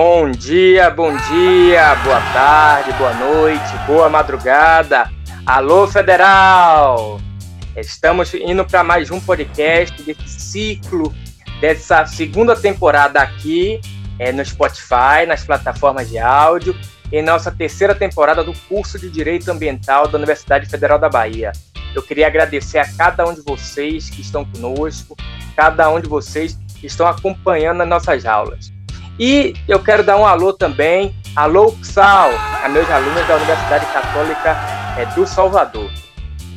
Bom dia, bom dia, boa tarde, boa noite, boa madrugada. Alô, Federal! Estamos indo para mais um podcast desse ciclo, dessa segunda temporada aqui é, no Spotify, nas plataformas de áudio, em nossa terceira temporada do curso de Direito Ambiental da Universidade Federal da Bahia. Eu queria agradecer a cada um de vocês que estão conosco, cada um de vocês que estão acompanhando as nossas aulas. E eu quero dar um alô também, alô Xal, a meus alunos da Universidade Católica é, do Salvador.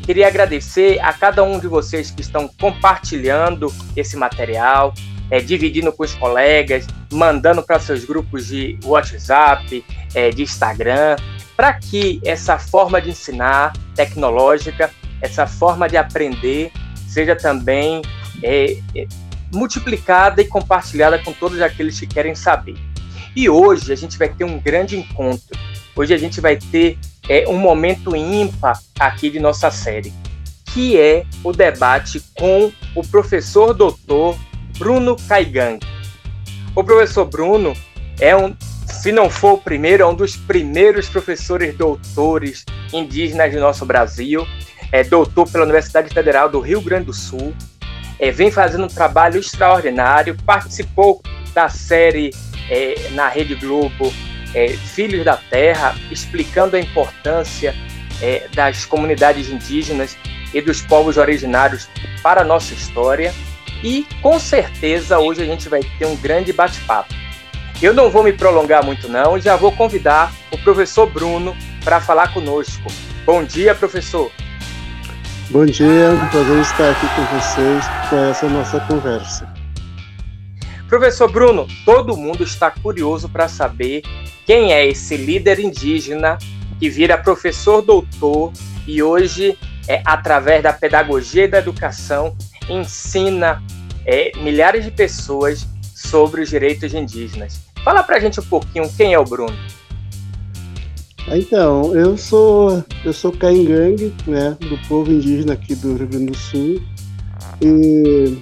Queria agradecer a cada um de vocês que estão compartilhando esse material, é, dividindo com os colegas, mandando para seus grupos de WhatsApp, é, de Instagram, para que essa forma de ensinar tecnológica, essa forma de aprender, seja também é, é multiplicada e compartilhada com todos aqueles que querem saber. E hoje a gente vai ter um grande encontro. Hoje a gente vai ter é, um momento ímpar aqui de nossa série, que é o debate com o professor doutor Bruno Caigang. O professor Bruno é um, se não for o primeiro, é um dos primeiros professores doutores indígenas do nosso Brasil. É doutor pela Universidade Federal do Rio Grande do Sul, é, vem fazendo um trabalho extraordinário, participou da série é, na Rede Globo é, Filhos da Terra, explicando a importância é, das comunidades indígenas e dos povos originários para a nossa história. E com certeza hoje a gente vai ter um grande bate-papo. Eu não vou me prolongar muito não já vou convidar o professor Bruno para falar conosco. Bom dia, professor. Bom dia, é um prazer estar aqui com vocês para essa nossa conversa. Professor Bruno, todo mundo está curioso para saber quem é esse líder indígena que vira professor doutor e hoje, é, através da pedagogia e da educação, ensina é, milhares de pessoas sobre os direitos indígenas. Fala para a gente um pouquinho quem é o Bruno. Então, eu sou eu sou Caingangue, né, do povo indígena aqui do Rio Grande do Sul. E,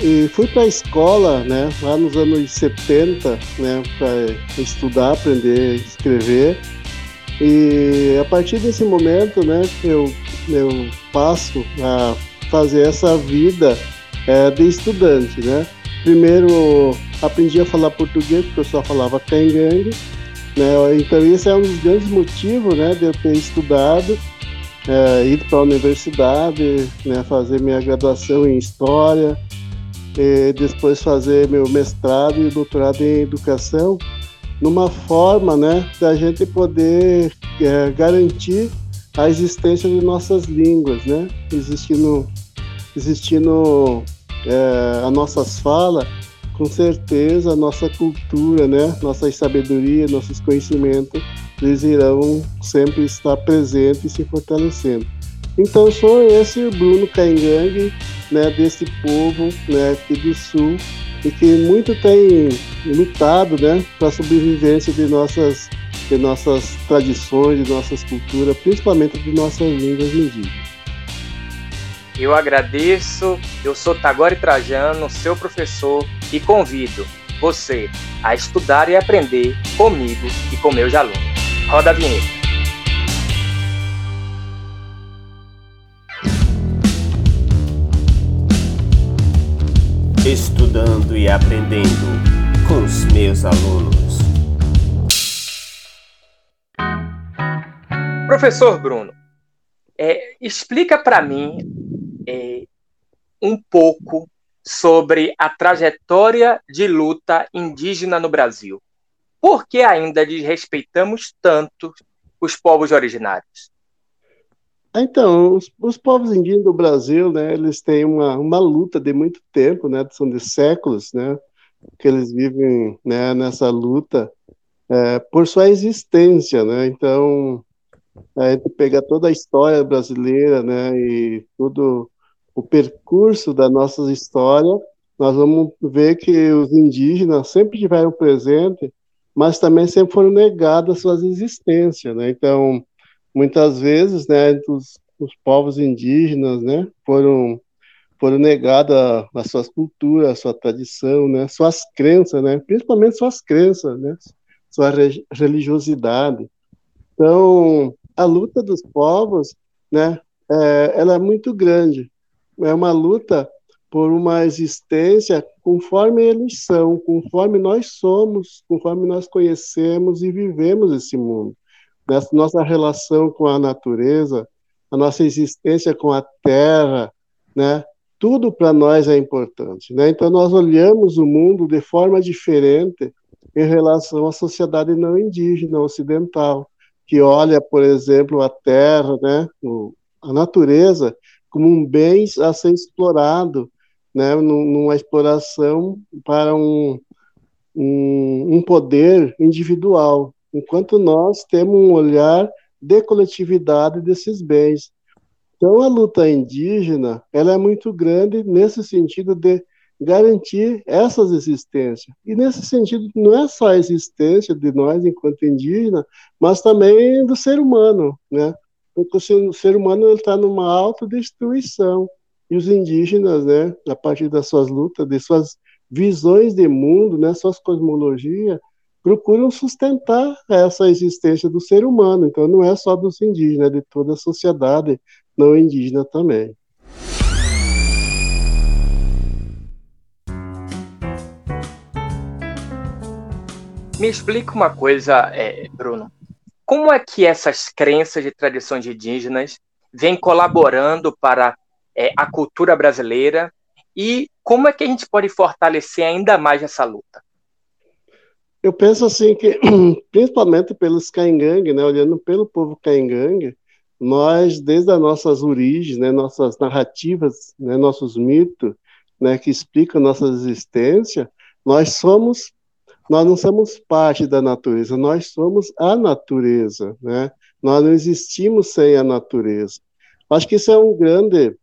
e fui para a escola, né, lá nos anos 70, né, para estudar, aprender escrever. E a partir desse momento, né, eu eu passo a fazer essa vida é, de estudante, né? Primeiro aprendi a falar português, porque eu só falava Caingangue né? Então, esse é um dos grandes motivos né, de eu ter estudado, é, ido para a universidade, né, fazer minha graduação em História, depois fazer meu mestrado e doutorado em Educação, numa forma né, da gente poder é, garantir a existência de nossas línguas, né? existindo, existindo é, as nossas falas com certeza a nossa cultura, né, nossa sabedoria, nossos conhecimentos, eles irão sempre estar presentes e se fortalecendo. Então sou esse Bruno Caingangue, né, desse povo, né, aqui do Sul, e que muito tem lutado, né, para a sobrevivência de nossas, de nossas tradições, de nossas culturas, principalmente de nossas línguas indígenas. Eu agradeço, eu sou Tagore Trajano, seu professor, e convido você a estudar e aprender comigo e com meus alunos. Roda a vinheta. Estudando e aprendendo com os meus alunos. Professor Bruno, é, explica para mim um pouco sobre a trajetória de luta indígena no Brasil. Por que ainda desrespeitamos tanto os povos originários? Então, os, os, povos indígenas do Brasil, né, eles têm uma, uma luta de muito tempo, né, são de séculos, né, que eles vivem né, nessa luta é, por sua existência, né, então, a gente pega toda a história brasileira, né, e tudo o percurso da nossa história, nós vamos ver que os indígenas sempre tiveram presente, mas também sempre foram negadas suas existências, né? Então, muitas vezes, né, os, os povos indígenas, né, foram foram negadas as suas culturas, a sua tradição, né, suas crenças, né, principalmente suas crenças, né, sua religiosidade. Então, a luta dos povos, né, é, ela é muito grande. É uma luta por uma existência conforme eles são, conforme nós somos, conforme nós conhecemos e vivemos esse mundo. Nossa relação com a natureza, a nossa existência com a terra, né? Tudo para nós é importante, né? Então nós olhamos o mundo de forma diferente em relação à sociedade não indígena ocidental, que olha, por exemplo, a terra, né, a natureza como um bem a ser explorado, né, numa exploração para um, um, um poder individual, enquanto nós temos um olhar de coletividade desses bens. Então, a luta indígena ela é muito grande nesse sentido de garantir essas existências. E nesse sentido, não é só a existência de nós enquanto indígena, mas também do ser humano, né? Porque o ser humano está numa autodestruição. E os indígenas, né, a partir das suas lutas, de suas visões de mundo, né, suas cosmologias, procuram sustentar essa existência do ser humano. Então, não é só dos indígenas, é de toda a sociedade não indígena também. Me explica uma coisa, é, Bruno. Como é que essas crenças de tradições indígenas vêm colaborando para é, a cultura brasileira e como é que a gente pode fortalecer ainda mais essa luta? Eu penso assim que, principalmente pelos Caingangue, né, olhando pelo povo Caingangue, nós, desde as nossas origens, né, nossas narrativas, né, nossos mitos, né, que explicam nossa existência, nós somos nós não somos parte da natureza, nós somos a natureza, né? Nós não existimos sem a natureza. Acho que isso é um grande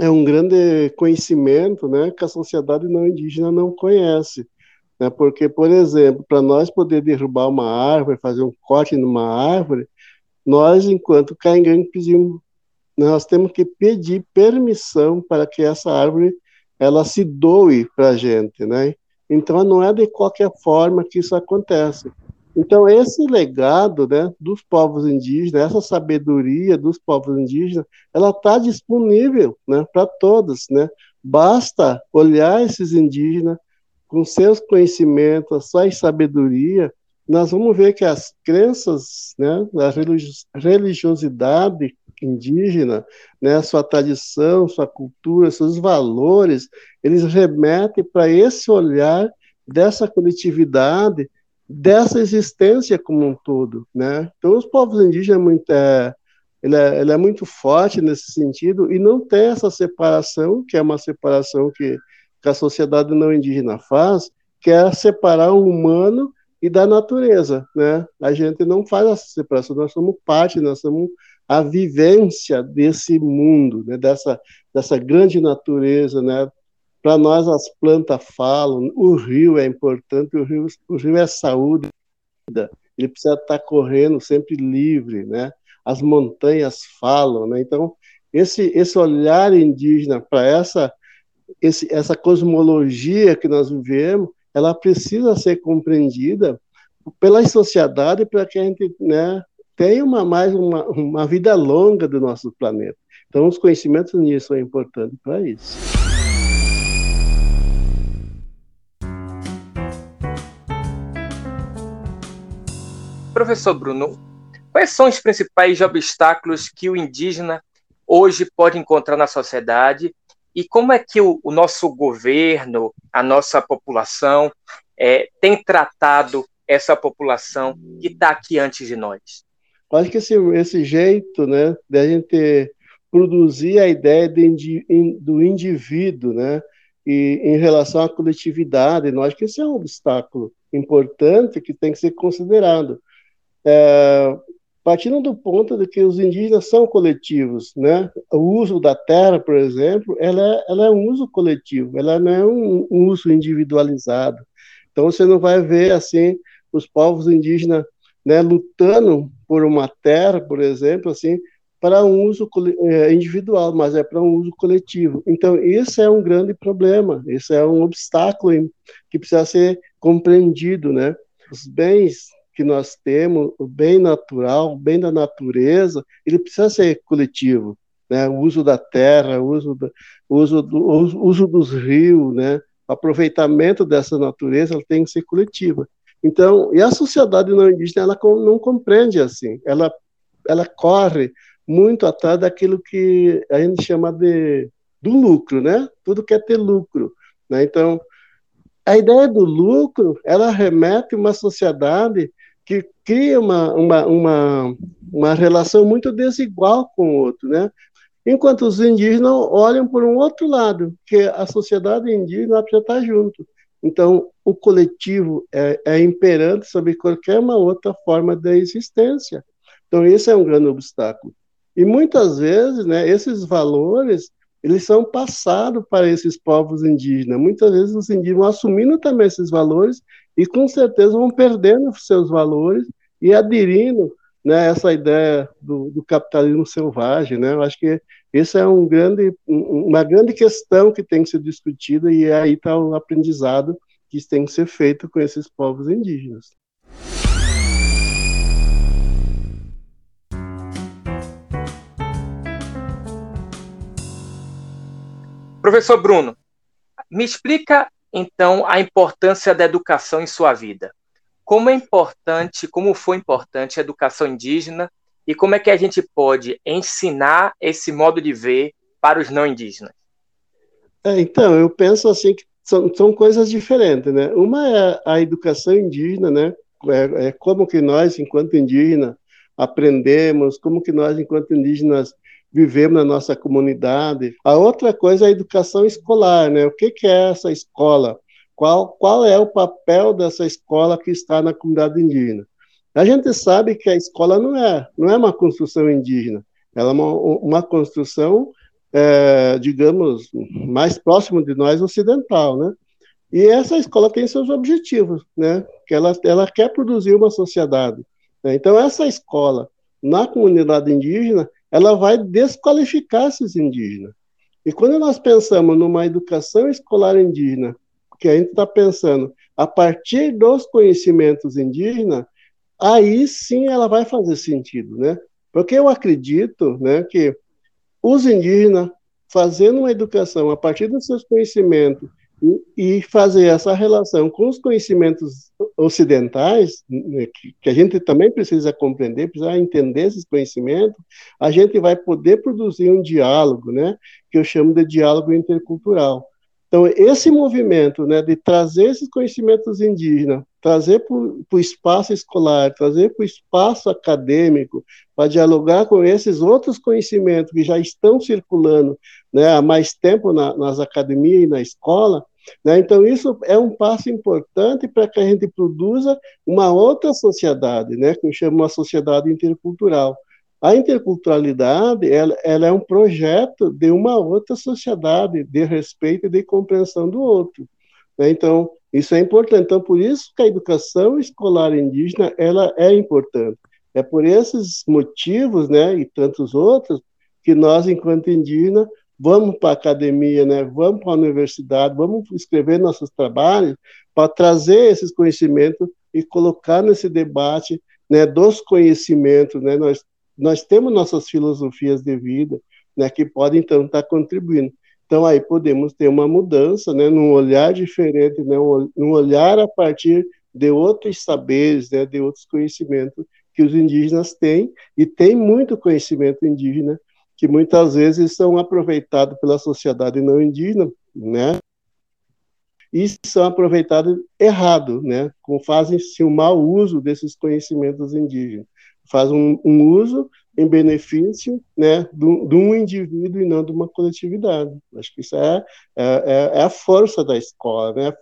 é um grande conhecimento, né, que a sociedade não indígena não conhece, né? Porque, por exemplo, para nós poder derrubar uma árvore, fazer um corte numa árvore, nós, enquanto caingangue, pedimos, nós temos que pedir permissão para que essa árvore ela se doe para a gente, né? Então, não é de qualquer forma que isso acontece. Então, esse legado né, dos povos indígenas, essa sabedoria dos povos indígenas, ela está disponível né, para todos. Né? Basta olhar esses indígenas com seus conhecimentos, a sua sabedoria, nós vamos ver que as crenças, né, a religiosidade indígena, né, sua tradição, sua cultura, seus valores, eles remetem para esse olhar dessa coletividade, dessa existência como um todo, né? Então, os povos indígenas é muito, é, ele, é, ele é muito forte nesse sentido e não tem essa separação, que é uma separação que, que a sociedade não indígena faz, que é separar o humano e da natureza, né? A gente não faz essa separação, nós somos parte, nós somos a vivência desse mundo, né, dessa, dessa grande natureza, né? Para nós as plantas falam, o rio é importante, o rio, o rio é saúde, ele precisa estar correndo sempre livre, né? As montanhas falam, né? Então esse esse olhar indígena para essa essa cosmologia que nós vivemos, ela precisa ser compreendida pela sociedade para que a gente né, tem uma, mais uma, uma vida longa do nosso planeta. Então, os conhecimentos nisso são importantes para isso. Professor Bruno, quais são os principais obstáculos que o indígena hoje pode encontrar na sociedade e como é que o, o nosso governo, a nossa população, é, tem tratado essa população que está aqui antes de nós? Acho que esse, esse jeito, né, de a gente produzir a ideia de, do indivíduo, né, e em relação à coletividade, nós que esse é um obstáculo importante que tem que ser considerado. É, partindo do ponto de que os indígenas são coletivos, né? O uso da terra, por exemplo, ela é, ela é um uso coletivo, ela não é um, um uso individualizado. Então você não vai ver assim os povos indígenas né, lutando por uma terra, por exemplo, assim, para um uso é, individual, mas é para um uso coletivo. Então, isso é um grande problema, isso é um obstáculo que precisa ser compreendido, né? Os bens que nós temos, o bem natural, o bem da natureza, ele precisa ser coletivo, né? O uso da terra, o uso, do, o uso, do, o uso dos rios, né? O aproveitamento dessa natureza tem que ser coletiva. Então, e a sociedade não indígena ela não compreende assim, ela ela corre muito atrás daquilo que a gente chama de do lucro, né? Tudo quer ter lucro, né? Então, a ideia do lucro, ela remete a uma sociedade que cria uma, uma, uma, uma relação muito desigual com o outro, né? Enquanto os indígenas olham por um outro lado, que a sociedade indígena precisa estar junto. Então, o coletivo é, é imperante sobre qualquer uma outra forma da existência. Então, esse é um grande obstáculo. E muitas vezes, né, esses valores, eles são passados para esses povos indígenas. Muitas vezes os indígenas vão assumindo também esses valores e com certeza vão perdendo seus valores e aderindo né, essa ideia do, do, capitalismo selvagem. Né? Eu acho que isso é um grande, uma grande questão que tem que ser discutida e aí está o aprendizado que tem que ser feito com esses povos indígenas. Professor Bruno, me explica então a importância da educação em sua vida. Como é importante, como foi importante a educação indígena e como é que a gente pode ensinar esse modo de ver para os não indígenas? É, então, eu penso assim que são, são coisas diferentes, né? Uma é a educação indígena, né? É, é como que nós, enquanto indígenas, aprendemos, como que nós, enquanto indígenas, vivemos na nossa comunidade. A outra coisa é a educação escolar, né? O que, que é essa escola? Qual, qual é o papel dessa escola que está na comunidade indígena? A gente sabe que a escola não é, não é uma construção indígena, ela é uma, uma construção, é, digamos, mais próxima de nós ocidental, né? E essa escola tem seus objetivos, né? Que ela, ela quer produzir uma sociedade. Né? Então, essa escola na comunidade indígena, ela vai desqualificar esses indígenas. E quando nós pensamos numa educação escolar indígena, que a gente está pensando a partir dos conhecimentos indígenas, aí sim ela vai fazer sentido, né? Porque eu acredito, né, que os indígenas fazendo uma educação a partir dos seus conhecimentos e fazer essa relação com os conhecimentos ocidentais, né, que a gente também precisa compreender, precisa entender esses conhecimentos, a gente vai poder produzir um diálogo, né, que eu chamo de diálogo intercultural. Então, esse movimento né, de trazer esses conhecimentos indígenas, trazer para o espaço escolar, trazer para o espaço acadêmico, para dialogar com esses outros conhecimentos que já estão circulando né, há mais tempo na, nas academias e na escola, né? Então, isso é um passo importante para que a gente produza uma outra sociedade, né? que eu chamo uma sociedade intercultural. A interculturalidade ela, ela, é um projeto de uma outra sociedade, de respeito e de compreensão do outro. Né? Então, isso é importante. Então, por isso que a educação escolar indígena ela é importante. É por esses motivos, né, e tantos outros, que nós, enquanto indígenas, vamos para a academia, né? vamos para a universidade, vamos escrever nossos trabalhos para trazer esses conhecimentos e colocar nesse debate né, dos conhecimentos. Né? Nós, nós temos nossas filosofias de vida né, que podem, então, estar tá contribuindo. Então, aí podemos ter uma mudança, né, num olhar diferente, né, num olhar a partir de outros saberes, né, de outros conhecimentos que os indígenas têm, e tem muito conhecimento indígena que muitas vezes são aproveitados pela sociedade não indígena, né? E são aproveitados errado, né? Como fazem-se um mau uso desses conhecimentos indígenas. Faz um, um uso em benefício né, de, um indivíduo e não de uma coletividade. Acho que isso é, é, é, é a força da escola, né?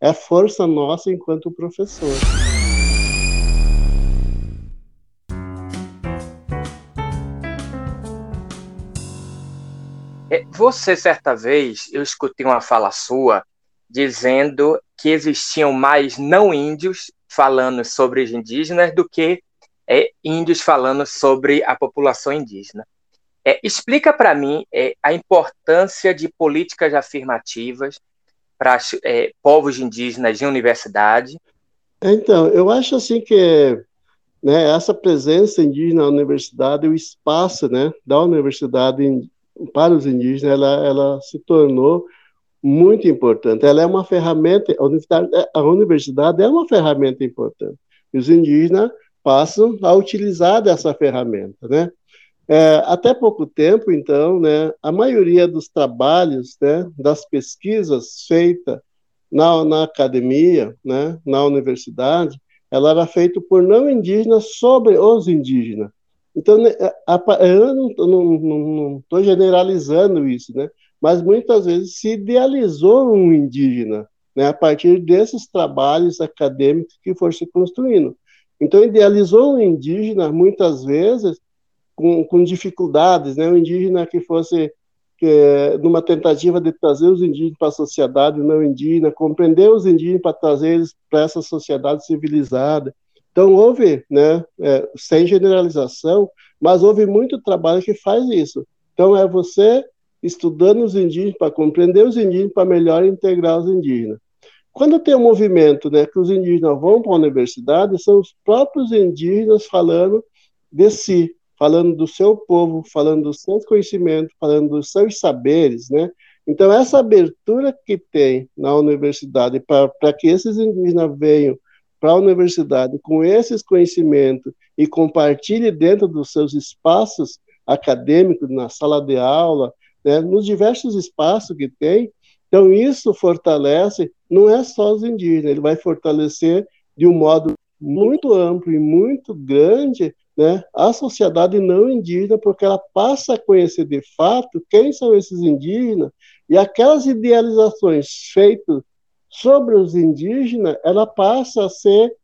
é a força nossa enquanto professor. É, você, certa vez, eu escutei uma fala sua dizendo que existiam mais não índios falando sobre os indígenas do que é, índios falando sobre a população indígena. É, explica para mim é, a importância de políticas afirmativas para é, povos indígenas em universidade. Então, eu acho assim que né, essa presença indígena na universidade, o espaço né, da universidade para os indígenas, ela, ela se tornou muito importante. Ela é uma ferramenta, a universidade, a universidade é uma ferramenta importante. Os indígenas passam a utilizar dessa ferramenta, né? É, até pouco tempo, então, né, a maioria dos trabalhos, né, das pesquisas feitas na, na academia, né, na universidade, ela era feita por não indígenas sobre os indígenas. Então, né, a, a, eu não estou generalizando isso, né, mas muitas vezes se idealizou um indígena né, a partir desses trabalhos acadêmicos que foram se construindo. Então, idealizou um indígena, muitas vezes, com, com dificuldades, né? um indígena que fosse numa tentativa de trazer os indígenas para a sociedade não indígena, compreender os indígenas para trazer eles para essa sociedade civilizada. Então, houve, né, é, sem generalização, mas houve muito trabalho que faz isso. Então, é você estudando os indígenas para compreender os indígenas, para melhor integrar os indígenas. Quando tem um movimento né, que os indígenas vão para a universidade, são os próprios indígenas falando de si, falando do seu povo, falando dos seus conhecimentos, falando dos seus saberes, né? Então, essa abertura que tem na universidade para que esses indígenas venham para a universidade com esses conhecimentos e compartilhem dentro dos seus espaços acadêmicos, na sala de aula, né, nos diversos espaços que tem, então, isso fortalece, não é só os indígenas, ele vai fortalecer de um modo muito amplo e muito grande né, a sociedade não indígena, porque ela passa a conhecer de fato quem são esses indígenas e aquelas idealizações feitas sobre os indígenas, ela passa a ser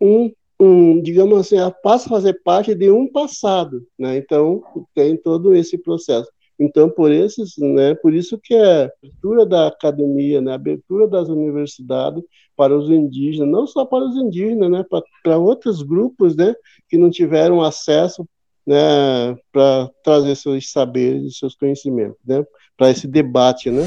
um, um digamos assim, ela passa a fazer parte de um passado, né? Então tem todo esse processo. Então, por esses, né, por isso que a abertura da academia, né, a abertura das universidades para os indígenas, não só para os indígenas, né, para, para outros grupos, né, que não tiveram acesso, né, para trazer seus saberes e seus conhecimentos, né, para esse debate, né.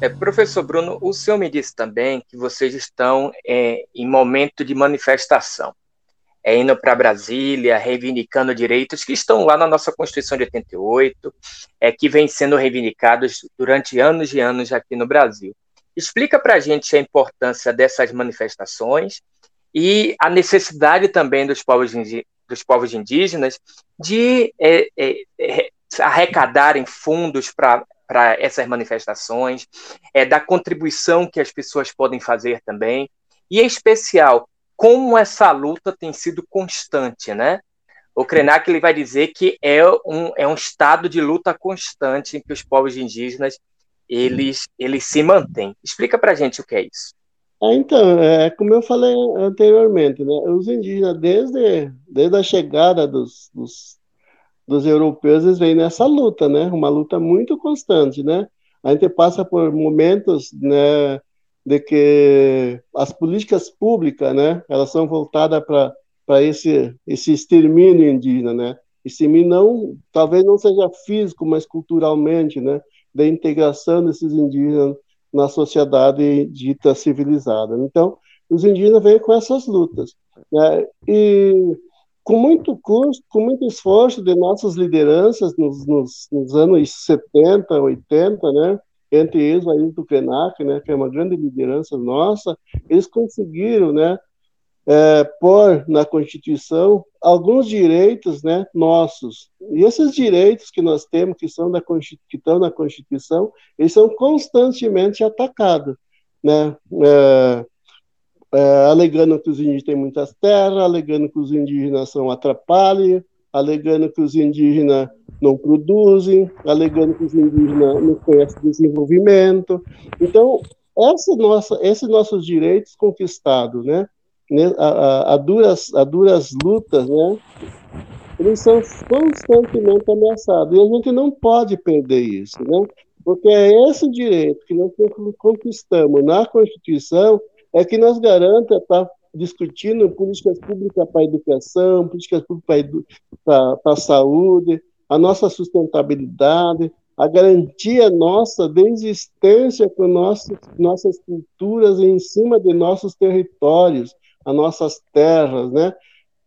É, professor Bruno, o senhor me disse também que vocês estão é, em momento de manifestação, é, indo para Brasília, reivindicando direitos que estão lá na nossa Constituição de 88, é, que vem sendo reivindicados durante anos e anos aqui no Brasil. Explica para a gente a importância dessas manifestações e a necessidade também dos povos, dos povos indígenas de é, é, é arrecadarem fundos para para essas manifestações, é, da contribuição que as pessoas podem fazer também, e em especial, como essa luta tem sido constante, né? O Krenak ele vai dizer que é um, é um estado de luta constante em que os povos indígenas eles, eles se mantêm. Explica para gente o que é isso. Ah, então, é, como eu falei anteriormente, né, os indígenas, desde, desde a chegada dos, dos dos europeus, eles vêm nessa luta, né? Uma luta muito constante, né? A gente passa por momentos, né, de que as políticas públicas, né, elas são voltadas para para esse esse extermínio indígena, né? Extermínio não, talvez não seja físico, mas culturalmente, né, da integração desses indígenas na sociedade dita civilizada. Então, os indígenas vêm com essas lutas, né? E com muito custo, com muito esforço de nossas lideranças nos, nos, nos anos 70, 80, né? entre eles o Ailton Krenak, né, que é uma grande liderança nossa, eles conseguiram, né, é, pôr na Constituição alguns direitos, né, nossos. E esses direitos que nós temos, que são da que estão na Constituição, eles são constantemente atacados, né. É, é, alegando que os indígenas têm muitas terras, alegando que os indígenas são atrapalhos, alegando que os indígenas não produzem, alegando que os indígenas não conhecem desenvolvimento. Então, essa nossa, esses nossos direitos conquistados, né a, a, a, duras, a duras lutas, né, eles são constantemente ameaçados. E a gente não pode perder isso, né, porque é esse direito que nós conquistamos na Constituição é que nos garanta estar tá discutindo políticas públicas para a educação, políticas públicas para a saúde, a nossa sustentabilidade, a garantia nossa de existência com nossas, nossas culturas em cima de nossos territórios, as nossas terras, né?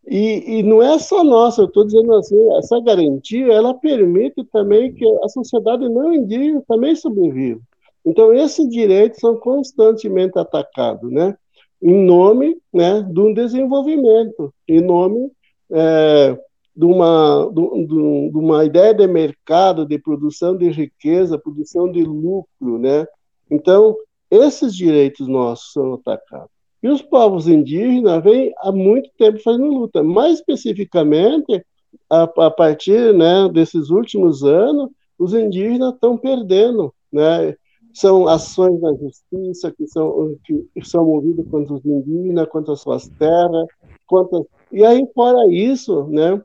E, e não é só nossa, eu estou dizendo assim, essa garantia, ela permite também que a sociedade não indígena também sobreviva. Então, esses direitos são constantemente atacados, né? Em nome né, de um desenvolvimento, em nome é, de, uma, de, de, uma ideia de mercado, de produção de riqueza, produção de lucro, né? Então, esses direitos nossos são atacados. E os povos indígenas vêm há muito tempo fazendo luta. Mais especificamente, a, a partir né, desses últimos anos, os indígenas estão perdendo. Né? São ações na justiça que são, que são movidas contra os indígenas, contra as suas terras. Contra... E aí, fora isso, né,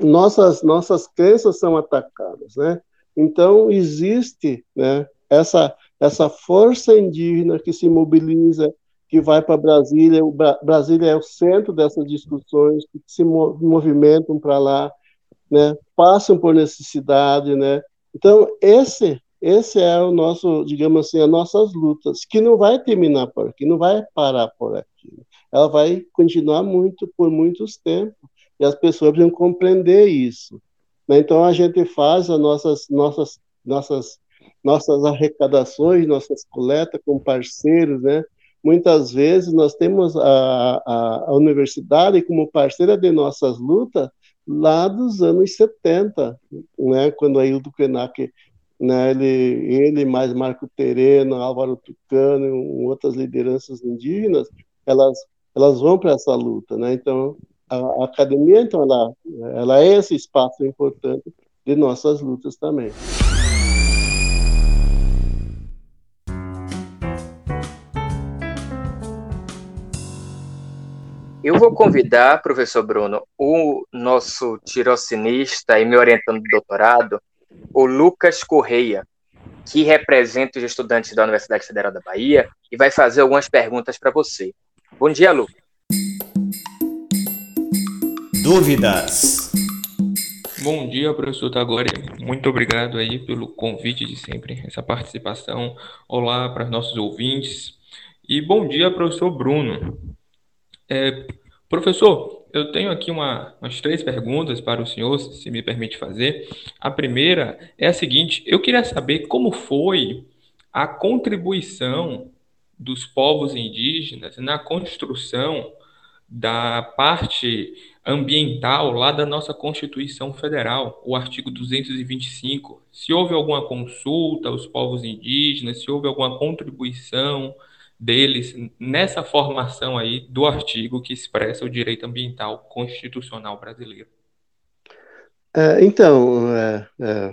nossas, nossas crenças são atacadas. Né? Então, existe né, essa, essa força indígena que se mobiliza, que vai para Brasília. O Bra Brasília é o centro dessas discussões, que se movimentam para lá, né? passam por necessidade. Né? Então, esse, esse é o nosso, digamos assim, as nossas lutas, que não vai terminar por aqui, não vai parar por aqui. Ela vai continuar muito por muitos tempos, e as pessoas precisam compreender isso. Né? Então, a gente faz as nossas, nossas, nossas, nossas arrecadações, nossas coletas com parceiros, né? muitas vezes nós temos a, a, a, universidade como parceira de nossas lutas lá dos anos 70, né, quando a Hildo Krenak, né, ele, ele mais Marco Tereno, Álvaro Tucano e outras lideranças indígenas, elas, elas vão para essa luta. Né, então, a, a academia, então, ela, ela é esse espaço importante de nossas lutas também. Eu vou convidar, professor Bruno, o nosso tirocinista e me orientando do doutorado, o Lucas Correia, que representa os estudantes da Universidade Federal da Bahia e vai fazer algumas perguntas para você. Bom dia, Lucas. Dúvidas. Bom dia, professor Tagore. Muito obrigado aí pelo convite de sempre, essa participação. Olá para os nossos ouvintes. E bom dia, professor Bruno. É, professor, eu tenho aqui uma, umas três perguntas para o senhor, se me permite fazer. A primeira é a seguinte: eu queria saber como foi a contribuição dos povos indígenas na construção da parte ambiental lá da nossa Constituição Federal, o artigo 225. Se houve alguma consulta aos povos indígenas, se houve alguma contribuição deles nessa formação aí do artigo que expressa o direito ambiental constitucional brasileiro? É, então, é, é,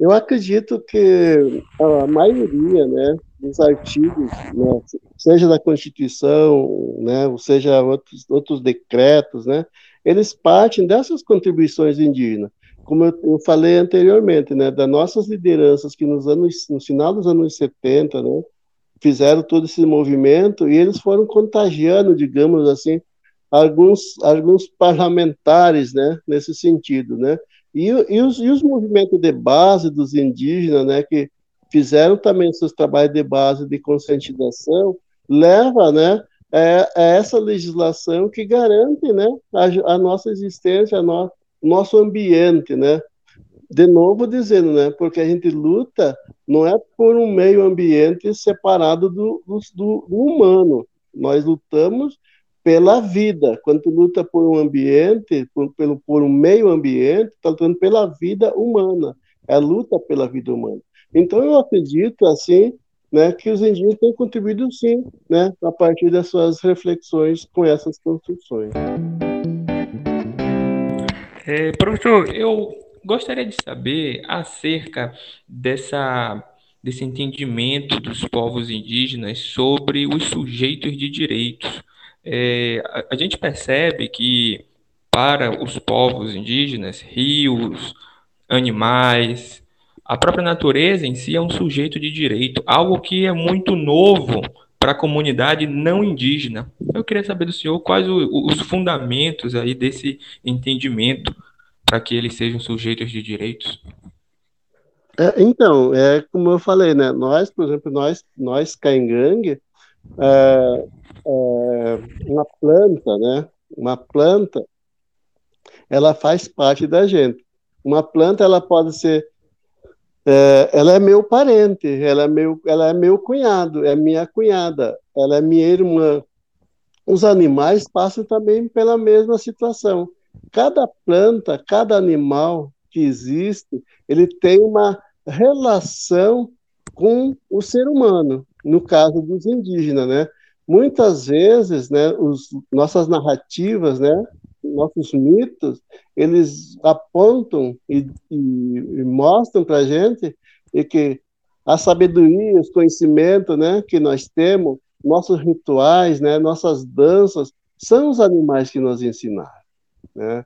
eu acredito que a maioria, né, dos artigos, né, seja da Constituição, né, ou seja outros outros decretos, né, eles partem dessas contribuições indígenas. Como eu, eu falei anteriormente, né, das nossas lideranças que nos anos, no final dos anos 70, né, fizeram todo esse movimento e eles foram contagiando, digamos assim, alguns, alguns parlamentares, né, nesse sentido, né, e, e, os, e os movimentos de base dos indígenas, né, que fizeram também seus trabalhos de base de conscientização, leva, né, é, é essa legislação que garante, né, a, a nossa existência, no, nosso ambiente, né, de novo dizendo, né, porque a gente luta não é por um meio ambiente separado do, do, do humano. Nós lutamos pela vida. Quando tu luta por um ambiente, por, pelo, por um meio ambiente, está lutando pela vida humana. É a luta pela vida humana. Então eu acredito assim, né, que os indígenas têm contribuído sim, né, a partir das suas reflexões com essas construções. É, professor, eu gostaria de saber acerca dessa, desse entendimento dos povos indígenas sobre os sujeitos de direitos. É, a, a gente percebe que para os povos indígenas, rios, animais, a própria natureza em si é um sujeito de direito, algo que é muito novo para a comunidade não indígena. Eu queria saber do senhor quais os fundamentos aí desse entendimento para que eles sejam sujeitos de direitos. É, então, é como eu falei, né? Nós, por exemplo, nós, nós Caingangue, é, é, uma planta, né? Uma planta, ela faz parte da gente. Uma planta, ela pode ser é, ela é meu parente, ela é meu, ela é meu cunhado, é minha cunhada, ela é minha irmã. Os animais passam também pela mesma situação. Cada planta, cada animal que existe, ele tem uma relação com o ser humano, no caso dos indígenas, né? Muitas vezes, né, os, nossas narrativas, né, nossos mitos, eles apontam e, e, e mostram para a gente que a sabedoria, os conhecimentos né, que nós temos, nossos rituais, né, nossas danças, são os animais que nos ensinaram. Né?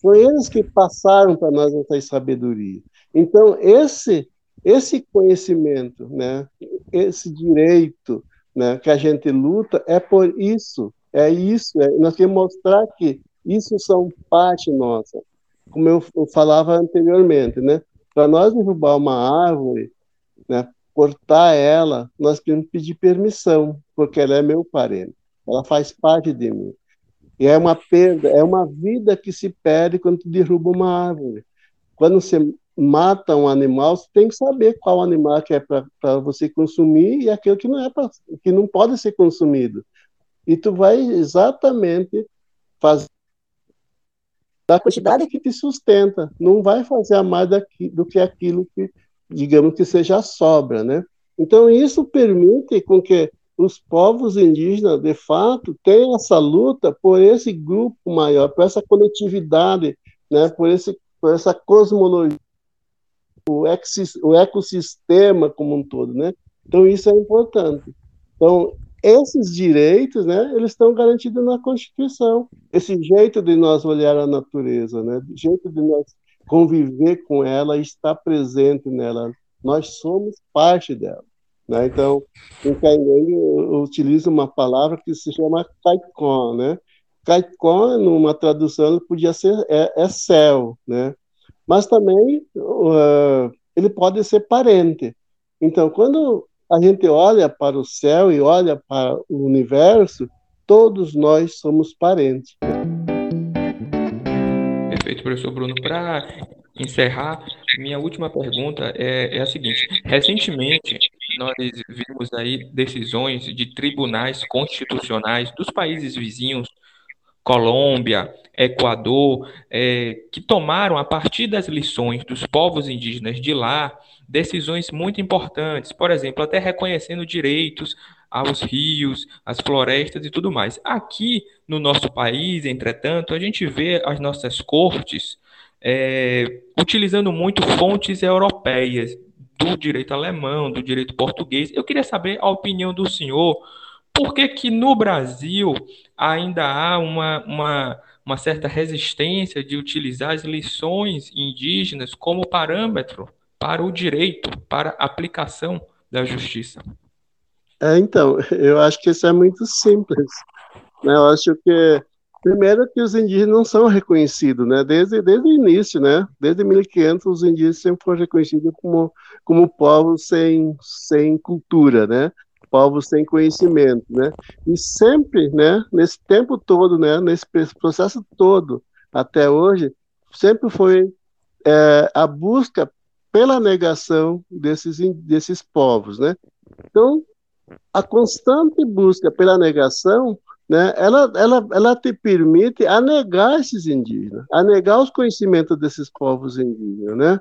Foi eles que passaram para nós essa sabedoria. Então, esse, esse conhecimento, né, esse direito né, que a gente luta, é por isso, é isso. É, nós queremos mostrar que isso são parte nossa. Como eu, eu falava anteriormente, né? Para nós derrubar uma árvore, né, cortar ela, nós temos que pedir permissão, porque ela é meu parente. Ela faz parte de mim. E é uma perda, é uma vida que se perde quando derruba uma árvore. Quando você mata um animal, você tem que saber qual animal que é para você consumir e aquele que não é pra, que não pode ser consumido. E tu vai exatamente fazer da quantidade que te sustenta. Não vai fazer a mais daqui, do que aquilo que, digamos, que seja sobra, né? Então, isso permite com que os povos indígenas, de fato, tenham essa luta por esse grupo maior, por essa coletividade, né? por, esse, por essa cosmologia, o, o ecossistema como um todo, né? Então, isso é importante. Então, esses direitos, né, eles estão garantidos na Constituição. Esse jeito de nós olhar a natureza, né, jeito de nós conviver com ela, estar presente nela. Nós somos parte dela. Né? Então, em Caingangue, eu utilizo uma palavra que se chama caicon, né? Caicon, numa tradução, podia ser é, é céu, né? Mas também uh, ele pode ser parente. Então, quando a gente olha para o céu e olha para o universo, todos nós somos parentes. Perfeito, professor Bruno. Para encerrar, minha última pergunta é, é, a seguinte: recentemente nós vimos aí decisões de tribunais constitucionais dos países vizinhos, Colômbia, Equador, é, que tomaram a partir das lições dos povos indígenas de lá decisões muito importantes, por exemplo, até reconhecendo direitos aos rios, às florestas e tudo mais. Aqui no nosso país, entretanto, a gente vê as nossas cortes é, utilizando muito fontes europeias, do direito alemão, do direito português. Eu queria saber a opinião do senhor, por que, que no Brasil ainda há uma, uma, uma certa resistência de utilizar as lições indígenas como parâmetro para o direito, para a aplicação da justiça? É, então, eu acho que isso é muito simples. Né? Eu acho que, primeiro, que os indígenas não são reconhecidos, né? desde, desde o início, né? desde 1500, os indígenas sempre foram reconhecidos como, como povo sem, sem cultura, né? povo sem conhecimento, né? E sempre, né, nesse tempo todo, né, nesse processo todo, até hoje, sempre foi é, a busca pela negação desses, desses povos, né? Então, a constante busca pela negação, né, ela, ela, ela te permite a negar esses indígenas, a negar os conhecimentos desses povos indígenas, né?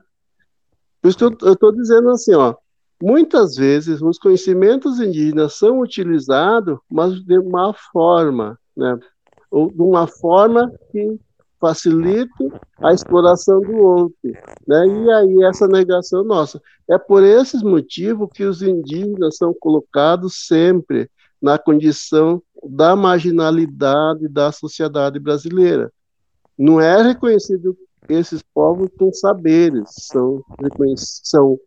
Por isso eu estou dizendo assim, ó, muitas vezes os conhecimentos indígenas são utilizados, mas de uma forma, né? Ou de uma forma que facilite a exploração do outro, né? E aí essa negação nossa. É por esses motivos que os indígenas são colocados sempre na condição da marginalidade da sociedade brasileira. Não é reconhecido esses povos com saberes, são, são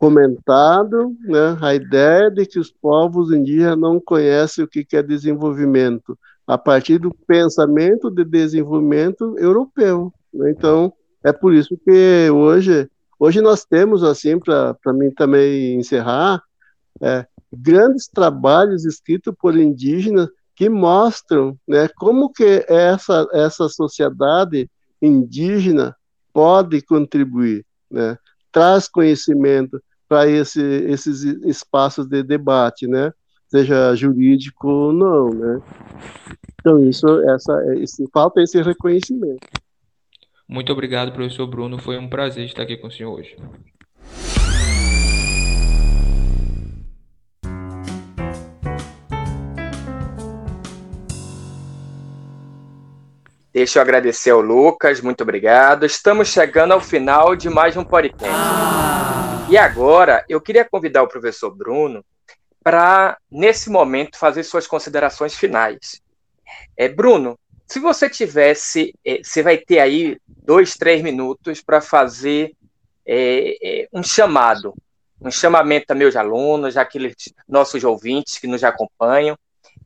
comentado né, a ideia de que os povos indígenas não conhecem o que é desenvolvimento a partir do pensamento de desenvolvimento europeu. Né? Então, é por isso que hoje, hoje nós temos, assim, para mim também encerrar, é, grandes trabalhos escritos por indígenas que mostram né, como que essa, essa sociedade indígena pode contribuir, né, traz conhecimento para esse, esses espaços de debate, né, seja jurídico ou não, né. Então isso, essa, esse, falta esse reconhecimento. Muito obrigado, professor Bruno. Foi um prazer estar aqui com o senhor hoje. Deixa eu agradecer ao Lucas, muito obrigado. Estamos chegando ao final de mais um podcast. E agora eu queria convidar o professor Bruno para, nesse momento, fazer suas considerações finais. É, Bruno, se você tivesse, é, você vai ter aí dois, três minutos para fazer é, é, um chamado, um chamamento a meus alunos, aqueles nossos ouvintes que nos acompanham.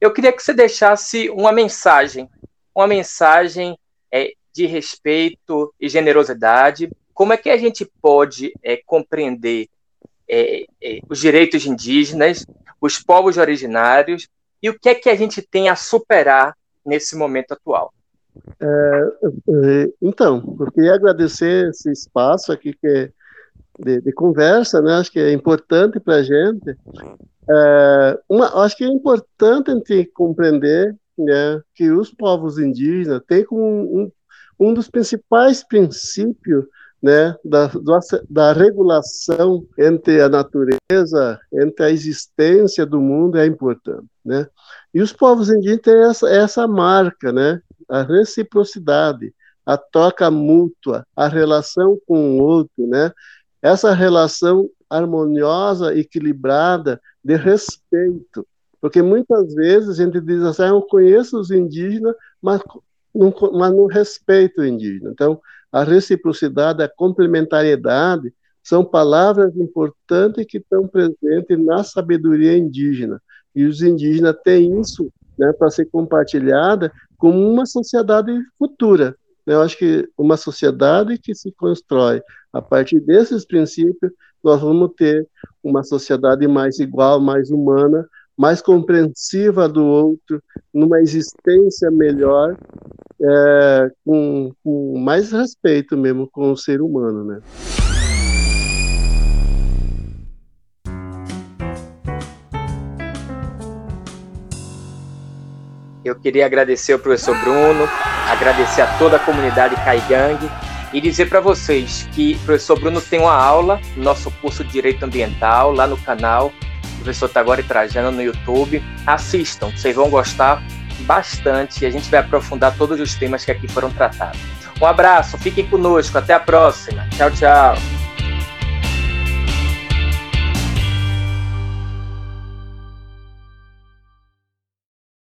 Eu queria que você deixasse uma mensagem uma mensagem é, de respeito e generosidade. Como é que a gente pode é, compreender é, é, os direitos indígenas, os povos originários e o que é que a gente tem a superar nesse momento atual? É, é, então, eu queria agradecer esse espaço aqui que de, de conversa, né? Acho que é importante para a gente. É, uma, acho que é importante a gente compreender né, que os povos indígenas têm como um, um dos principais princípios né, da, da regulação entre a natureza, entre a existência do mundo é importante, né? E os povos indígenas têm essa, essa marca, né? A reciprocidade, a troca mútua, a relação com o outro, né? Essa relação harmoniosa, equilibrada, de respeito, porque muitas vezes a gente diz assim, ah, eu conheço os indígenas, mas não, mas não respeito o indígena. Então, a reciprocidade, a complementariedade são palavras importantes que estão presentes na sabedoria indígena. E os indígenas têm isso né, para ser compartilhada com uma sociedade futura. Eu acho que uma sociedade que se constrói a partir desses princípios, nós vamos ter uma sociedade mais igual, mais humana, mais compreensiva do outro, numa existência melhor, é, com, com, mais respeito mesmo com o ser humano, né? Eu queria agradecer ao professor Bruno, agradecer a toda a comunidade Caigangue e dizer para vocês que o professor Bruno tem uma aula no nosso curso de Direito Ambiental lá no canal professor Tagore Trajano no YouTube. Assistam, vocês vão gostar bastante e a gente vai aprofundar todos os temas que aqui foram tratados. Um abraço, fiquem conosco, até a próxima. Tchau, tchau.